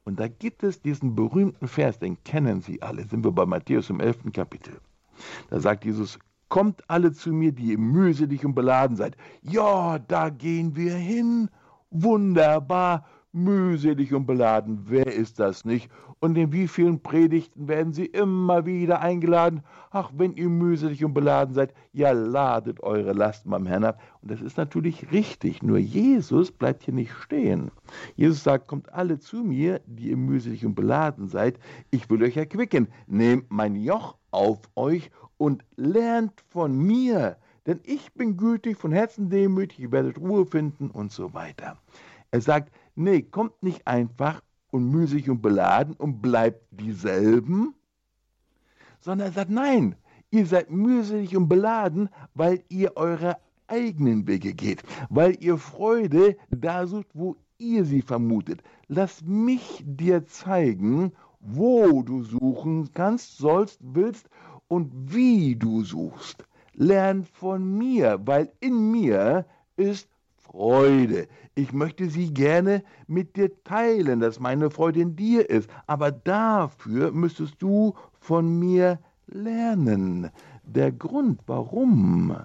Und da gibt es diesen berühmten Vers, den kennen Sie alle, sind wir bei Matthäus im 11. Kapitel. Da sagt Jesus, kommt alle zu mir, die ihr mühselig und beladen seid. Ja, da gehen wir hin. Wunderbar. Mühselig und beladen, wer ist das nicht? Und in wie vielen Predigten werden sie immer wieder eingeladen? Ach, wenn ihr mühselig und beladen seid, ja, ladet eure Lasten beim Herrn ab. Und das ist natürlich richtig, nur Jesus bleibt hier nicht stehen. Jesus sagt, kommt alle zu mir, die ihr mühselig und beladen seid, ich will euch erquicken. Nehmt mein Joch auf euch und lernt von mir, denn ich bin gütig, von Herzen demütig, ihr werdet Ruhe finden und so weiter. Er sagt, nee, kommt nicht einfach und müßig und beladen und bleibt dieselben, sondern er sagt, nein, ihr seid mühselig und beladen, weil ihr eure eigenen Wege geht, weil ihr Freude da sucht, wo ihr sie vermutet. Lass mich dir zeigen, wo du suchen kannst, sollst, willst und wie du suchst lern von mir, weil in mir ist Freude. Ich möchte sie gerne mit dir teilen, dass meine Freude in dir ist. Aber dafür müsstest du von mir lernen. Der Grund, warum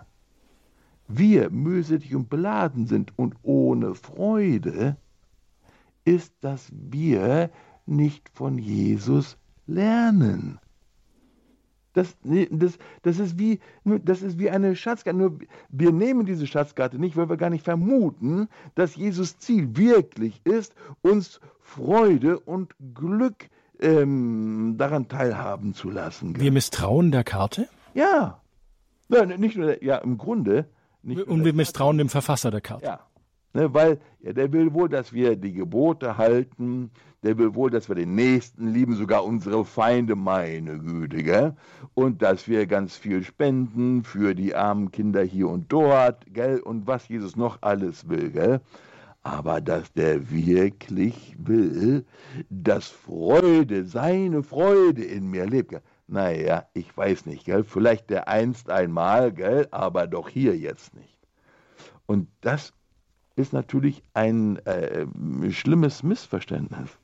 wir mühselig und beladen sind und ohne Freude, ist, dass wir nicht von Jesus lernen. Das, das, das, ist wie, das ist wie eine Schatzkarte. Nur wir nehmen diese Schatzkarte nicht, weil wir gar nicht vermuten, dass Jesus Ziel wirklich ist, uns Freude und Glück ähm, daran teilhaben zu lassen. Wir misstrauen der Karte? Ja. ja nicht nur, ja, im Grunde. und wir misstrauen dem Verfasser der Karte. Ja. Ne, weil ja, der will wohl, dass wir die Gebote halten, der will wohl, dass wir den Nächsten lieben, sogar unsere Feinde, meine Güte? Und dass wir ganz viel spenden für die armen Kinder hier und dort, gell? Und was Jesus noch alles will, gell? Aber dass der wirklich will, dass Freude, seine Freude in mir lebt, gell? Naja, ich weiß nicht, gell? Vielleicht der einst einmal, gell? Aber doch hier jetzt nicht. Und das ist natürlich ein äh, schlimmes Missverständnis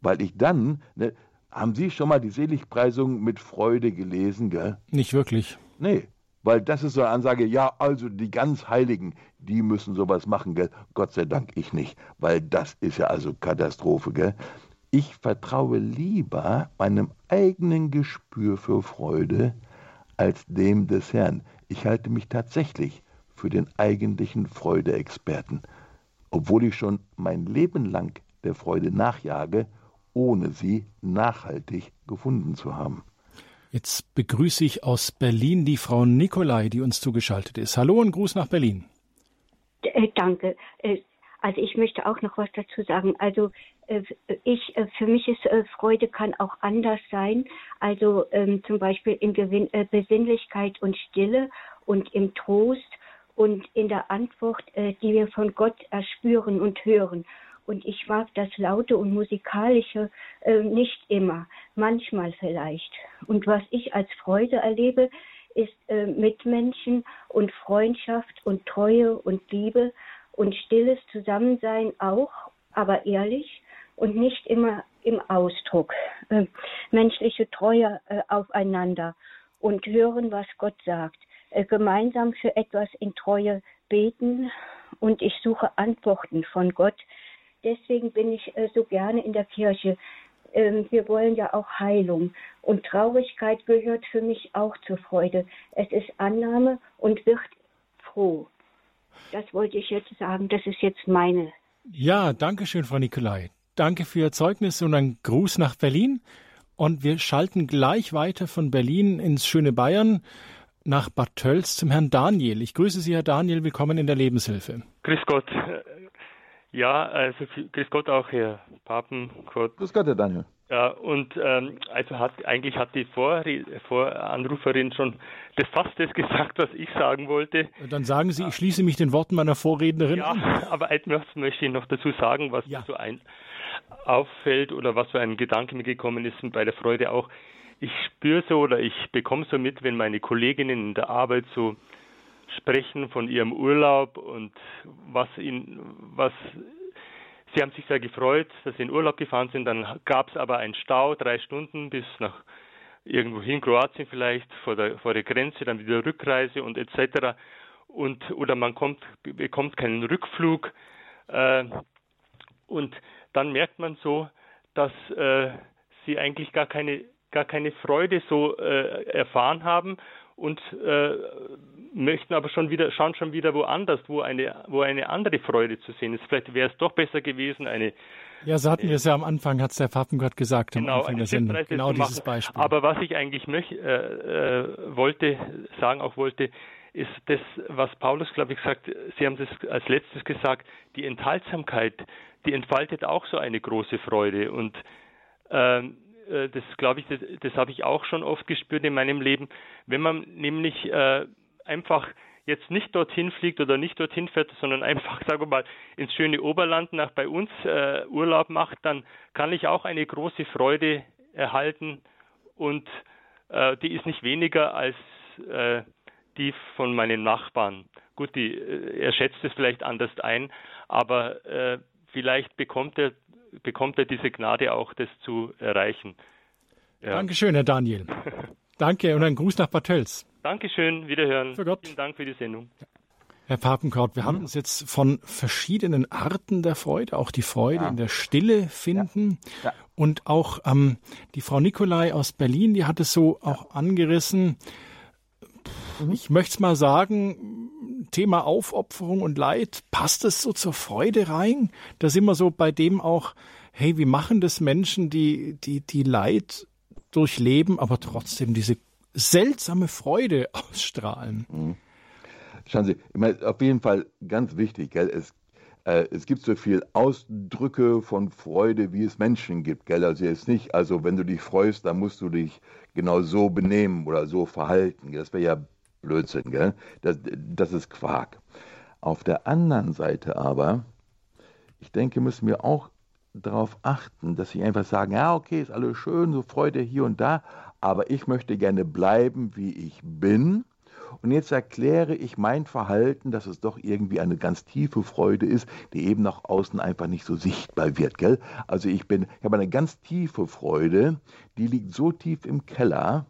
weil ich dann, ne, haben Sie schon mal die Seligpreisung mit Freude gelesen, gell? Nicht wirklich. Nee, weil das ist so eine Ansage, ja, also die ganz Heiligen, die müssen sowas machen, gell? Gott sei Dank ich nicht, weil das ist ja also Katastrophe, gell? Ich vertraue lieber meinem eigenen Gespür für Freude als dem des Herrn. Ich halte mich tatsächlich für den eigentlichen Freudeexperten, obwohl ich schon mein Leben lang der Freude nachjage ohne sie nachhaltig gefunden zu haben. Jetzt begrüße ich aus Berlin die Frau Nikolai, die uns zugeschaltet ist. Hallo und Gruß nach Berlin. Äh, danke. Äh, also ich möchte auch noch was dazu sagen. Also äh, ich, für mich ist Freude kann auch anders sein. Also ähm, zum Beispiel in Gewinn, Besinnlichkeit und Stille und im Trost und in der Antwort, die wir von Gott erspüren und hören. Und ich mag das Laute und Musikalische äh, nicht immer, manchmal vielleicht. Und was ich als Freude erlebe, ist äh, Mitmenschen und Freundschaft und Treue und Liebe und stilles Zusammensein auch, aber ehrlich und nicht immer im Ausdruck. Äh, menschliche Treue äh, aufeinander und hören, was Gott sagt. Äh, gemeinsam für etwas in Treue beten und ich suche Antworten von Gott deswegen bin ich äh, so gerne in der Kirche. Ähm, wir wollen ja auch Heilung. Und Traurigkeit gehört für mich auch zur Freude. Es ist Annahme und wird froh. Das wollte ich jetzt sagen. Das ist jetzt meine. Ja, danke schön, Frau Nikolai. Danke für Ihr Zeugnis und einen Gruß nach Berlin. Und wir schalten gleich weiter von Berlin ins schöne Bayern nach Bad Tölz zum Herrn Daniel. Ich grüße Sie, Herr Daniel. Willkommen in der Lebenshilfe. Grüß Gott. Ja, also grüß Gott auch, Herr Papen. Gott. Grüß Gott, Herr Daniel. Ja, und ähm, also hat eigentlich hat die Vor Voranruferin schon das fast das gesagt, was ich sagen wollte. Dann sagen Sie, ich schließe mich den Worten meiner Vorrednerin ja, an. aber etwas möchte ich noch dazu sagen, was ja. mir so ein auffällt oder was für ein Gedanke mir gekommen ist und bei der Freude auch. Ich spüre so oder ich bekomme so mit, wenn meine Kolleginnen in der Arbeit so sprechen von ihrem Urlaub und was ihnen, was sie haben sich sehr gefreut, dass sie in Urlaub gefahren sind. Dann gab es aber einen Stau, drei Stunden bis nach irgendwo hin, Kroatien vielleicht, vor der, vor der Grenze, dann wieder Rückreise und etc. Und oder man kommt, bekommt keinen Rückflug. Äh, und dann merkt man so, dass äh, sie eigentlich gar keine, gar keine Freude so äh, erfahren haben und äh, möchten aber schon wieder, schauen schon wieder woanders, wo eine, wo eine andere Freude zu sehen ist. Vielleicht wäre es doch besser gewesen, eine ja, so hatten wir es ja am Anfang, hat es der Pappengott gesagt, am genau, Anfang der Sendung. Genau dieses Beispiel. Aber was ich eigentlich möch, äh, äh, wollte, sagen auch wollte, ist das, was Paulus, glaube ich, sagt, Sie haben das als letztes gesagt, die Enthaltsamkeit, die entfaltet auch so eine große Freude. Und ähm, äh, das, glaube ich, das, das habe ich auch schon oft gespürt in meinem Leben. Wenn man nämlich äh, einfach jetzt nicht dorthin fliegt oder nicht dorthin fährt, sondern einfach, sagen wir mal, ins schöne Oberland nach bei uns äh, Urlaub macht, dann kann ich auch eine große Freude erhalten und äh, die ist nicht weniger als äh, die von meinen Nachbarn. Gut, die, äh, er schätzt es vielleicht anders ein, aber äh, vielleicht bekommt er, bekommt er diese Gnade auch, das zu erreichen. Ja. Dankeschön, Herr Daniel. Danke und ein Gruß nach Bad Tölz. Dankeschön, wiederhören. Für Gott. Vielen Dank für die Sendung. Herr Papenkraut, wir haben uns jetzt von verschiedenen Arten der Freude, auch die Freude ja. in der Stille finden. Ja. Ja. Und auch ähm, die Frau Nikolai aus Berlin, die hat es so auch angerissen. Mhm. Ich möchte es mal sagen, Thema Aufopferung und Leid, passt es so zur Freude rein? Da sind wir so bei dem auch, hey, wie machen das Menschen, die, die, die Leid durchleben, aber trotzdem diese seltsame Freude ausstrahlen. Mhm. Schauen Sie, ich meine, auf jeden Fall ganz wichtig, gell? Es, äh, es gibt so viele Ausdrücke von Freude, wie es Menschen gibt, gell? Also jetzt nicht, also wenn du dich freust, dann musst du dich genau so benehmen oder so verhalten. Das wäre ja Blödsinn, gell? Das, das ist Quark. Auf der anderen Seite aber, ich denke, müssen wir auch darauf achten, dass sie einfach sagen, ja, okay, ist alles schön, so Freude hier und da, aber ich möchte gerne bleiben, wie ich bin. Und jetzt erkläre ich mein Verhalten, dass es doch irgendwie eine ganz tiefe Freude ist, die eben nach außen einfach nicht so sichtbar wird, gell? Also ich bin, ich habe eine ganz tiefe Freude, die liegt so tief im Keller,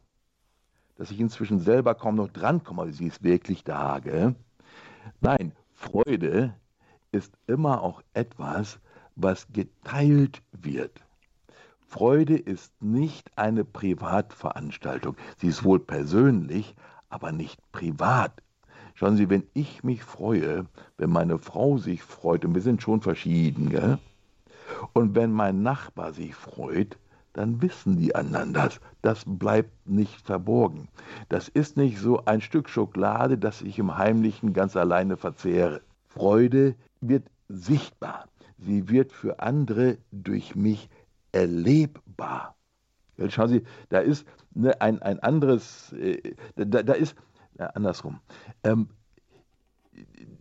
dass ich inzwischen selber kaum noch drankomme, sie ist wirklich da, gell? Nein, Freude ist immer auch etwas, was geteilt wird. Freude ist nicht eine Privatveranstaltung. Sie ist wohl persönlich, aber nicht privat. Schauen Sie, wenn ich mich freue, wenn meine Frau sich freut, und wir sind schon verschieden, gell? und wenn mein Nachbar sich freut, dann wissen die anderen das. Das bleibt nicht verborgen. Das ist nicht so ein Stück Schokolade, das ich im Heimlichen ganz alleine verzehre. Freude wird sichtbar. Sie wird für andere durch mich erlebbar. Ja, schauen Sie, da ist ne, ein, ein anderes, äh, da, da, ist, ja, andersrum, ähm,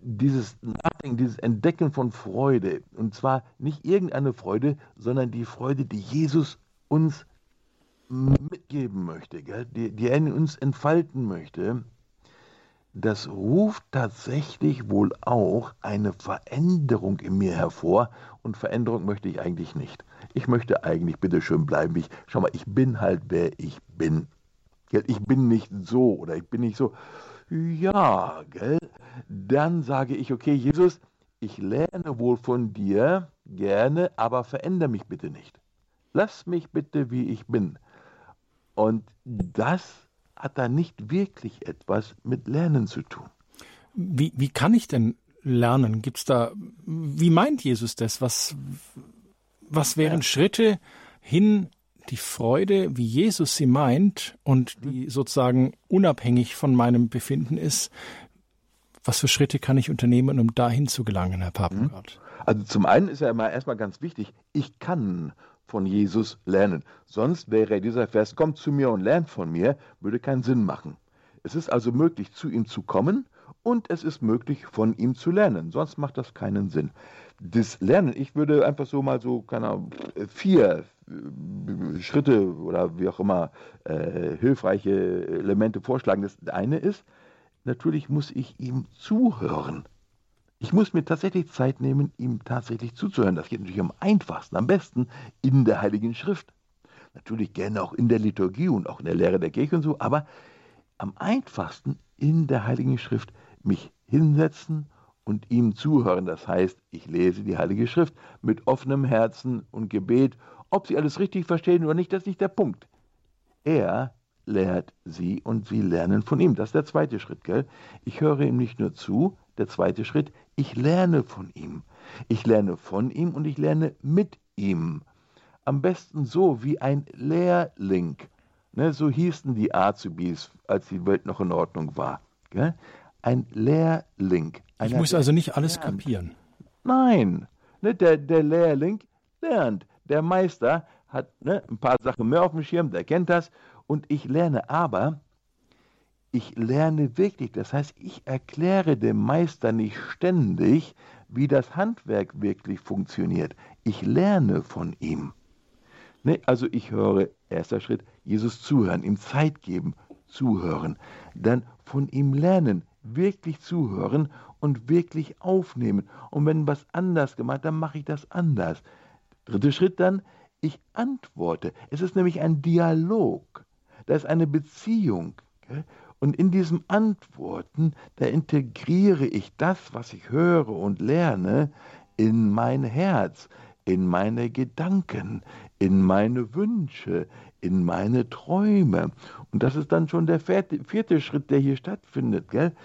dieses Nachdenken, dieses Entdecken von Freude, und zwar nicht irgendeine Freude, sondern die Freude, die Jesus uns mitgeben möchte, gell? Die, die er in uns entfalten möchte, das ruft tatsächlich wohl auch eine Veränderung in mir hervor und Veränderung möchte ich eigentlich nicht. Ich möchte eigentlich bitte schön bleiben. Ich, schau mal, ich bin halt wer ich bin. Ich bin nicht so oder ich bin nicht so. Ja, gell? Dann sage ich, okay, Jesus, ich lerne wohl von dir gerne, aber verändere mich bitte nicht. Lass mich bitte, wie ich bin. Und das hat da nicht wirklich etwas mit Lernen zu tun. Wie, wie kann ich denn lernen? Gibt's da, wie meint Jesus das? Was, was wären ja. Schritte hin, die Freude, wie Jesus sie meint und die mhm. sozusagen unabhängig von meinem Befinden ist? Was für Schritte kann ich unternehmen, um dahin zu gelangen, Herr Papengart? Mhm. Also zum einen ist ja immer erstmal ganz wichtig, ich kann von Jesus lernen. Sonst wäre dieser Vers, kommt zu mir und lernt von mir, würde keinen Sinn machen. Es ist also möglich, zu ihm zu kommen und es ist möglich, von ihm zu lernen. Sonst macht das keinen Sinn. Das Lernen, ich würde einfach so mal so, keine Ahnung, vier äh, Schritte oder wie auch immer äh, hilfreiche Elemente vorschlagen. Das eine ist, natürlich muss ich ihm zuhören. Ich muss mir tatsächlich Zeit nehmen, ihm tatsächlich zuzuhören. Das geht natürlich am einfachsten, am besten in der Heiligen Schrift. Natürlich gerne auch in der Liturgie und auch in der Lehre der Kirche und so, aber am einfachsten in der Heiligen Schrift mich hinsetzen und ihm zuhören. Das heißt, ich lese die Heilige Schrift mit offenem Herzen und Gebet. Ob sie alles richtig verstehen oder nicht, das ist nicht der Punkt. Er lehrt sie und sie lernen von ihm. Das ist der zweite Schritt, gell? Ich höre ihm nicht nur zu, der zweite Schritt, ich lerne von ihm. Ich lerne von ihm und ich lerne mit ihm. Am besten so wie ein Lehrling. Ne, so hießen die Azubis, als die Welt noch in Ordnung war. Gell? Ein Lehrling. Ich muss also nicht alles lernt. kapieren. Nein, ne, der, der Lehrling lernt. Der Meister hat ne, ein paar Sachen mehr auf dem Schirm, der kennt das. Und ich lerne aber, ich lerne wirklich. Das heißt, ich erkläre dem Meister nicht ständig, wie das Handwerk wirklich funktioniert. Ich lerne von ihm. Ne, also ich höre, erster Schritt, Jesus zuhören, ihm Zeit geben, zuhören. Dann von ihm lernen, wirklich zuhören und wirklich aufnehmen. Und wenn was anders gemacht, dann mache ich das anders. Dritter Schritt dann, ich antworte. Es ist nämlich ein Dialog. Da ist eine Beziehung. Und in diesem Antworten, da integriere ich das, was ich höre und lerne, in mein Herz, in meine Gedanken, in meine Wünsche, in meine Träume. Und das ist dann schon der vierte, vierte Schritt, der hier stattfindet. Gell?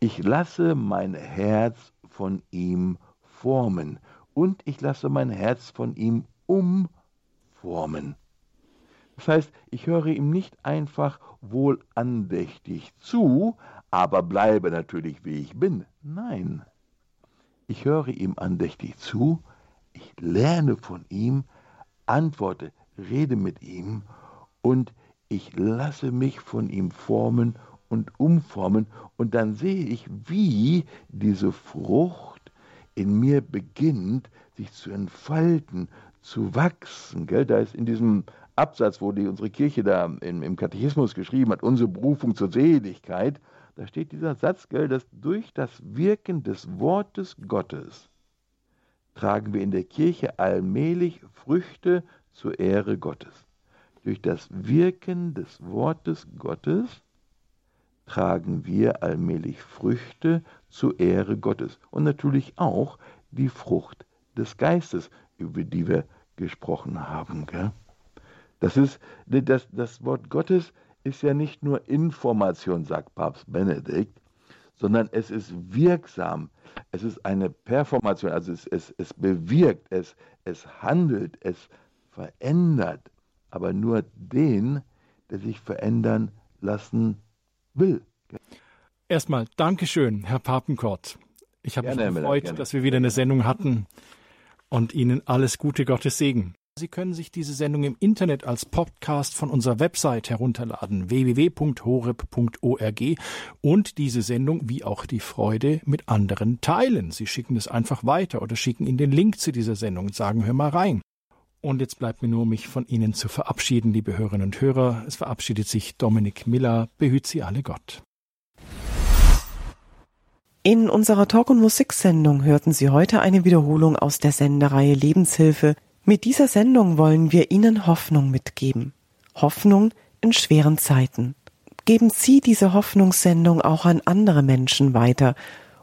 Ich lasse mein Herz von ihm formen und ich lasse mein Herz von ihm umformen. Das heißt, ich höre ihm nicht einfach wohl andächtig zu, aber bleibe natürlich wie ich bin. Nein, ich höre ihm andächtig zu, ich lerne von ihm, antworte, rede mit ihm und ich lasse mich von ihm formen und umformen und dann sehe ich, wie diese Frucht in mir beginnt, sich zu entfalten, zu wachsen. Gell? Da ist in diesem Absatz, wo die, unsere Kirche da im, im Katechismus geschrieben hat, unsere Berufung zur Seligkeit, da steht dieser Satz, gell, dass durch das Wirken des Wortes Gottes tragen wir in der Kirche allmählich Früchte zur Ehre Gottes. Durch das Wirken des Wortes Gottes tragen wir allmählich Früchte zur Ehre Gottes und natürlich auch die Frucht des Geistes, über die wir gesprochen haben. Gell? Das, ist, das, das Wort Gottes ist ja nicht nur Information, sagt Papst Benedikt, sondern es ist wirksam. Es ist eine Performation, also es, es, es bewirkt, es, es handelt, es verändert, aber nur den, der sich verändern lassen will. Erstmal Dankeschön, Herr Papenkort. Ich habe mich gefreut, dass wir wieder eine Sendung hatten und Ihnen alles Gute, Gottes Segen. Sie können sich diese Sendung im Internet als Podcast von unserer Website herunterladen www.horeb.org und diese Sendung wie auch die Freude mit anderen teilen. Sie schicken es einfach weiter oder schicken Ihnen den Link zu dieser Sendung und sagen, hör mal rein. Und jetzt bleibt mir nur, mich von Ihnen zu verabschieden, liebe Hörerinnen und Hörer. Es verabschiedet sich Dominik Miller. Behüt Sie alle Gott. In unserer Talk- und Musiksendung hörten Sie heute eine Wiederholung aus der Sendereihe Lebenshilfe mit dieser Sendung wollen wir Ihnen Hoffnung mitgeben. Hoffnung in schweren Zeiten. Geben Sie diese Hoffnungssendung auch an andere Menschen weiter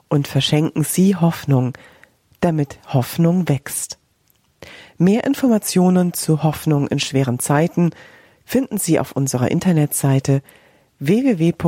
und verschenken Sie Hoffnung, damit Hoffnung wächst. Mehr Informationen zu Hoffnung in schweren Zeiten finden Sie auf unserer Internetseite www.horeb.org.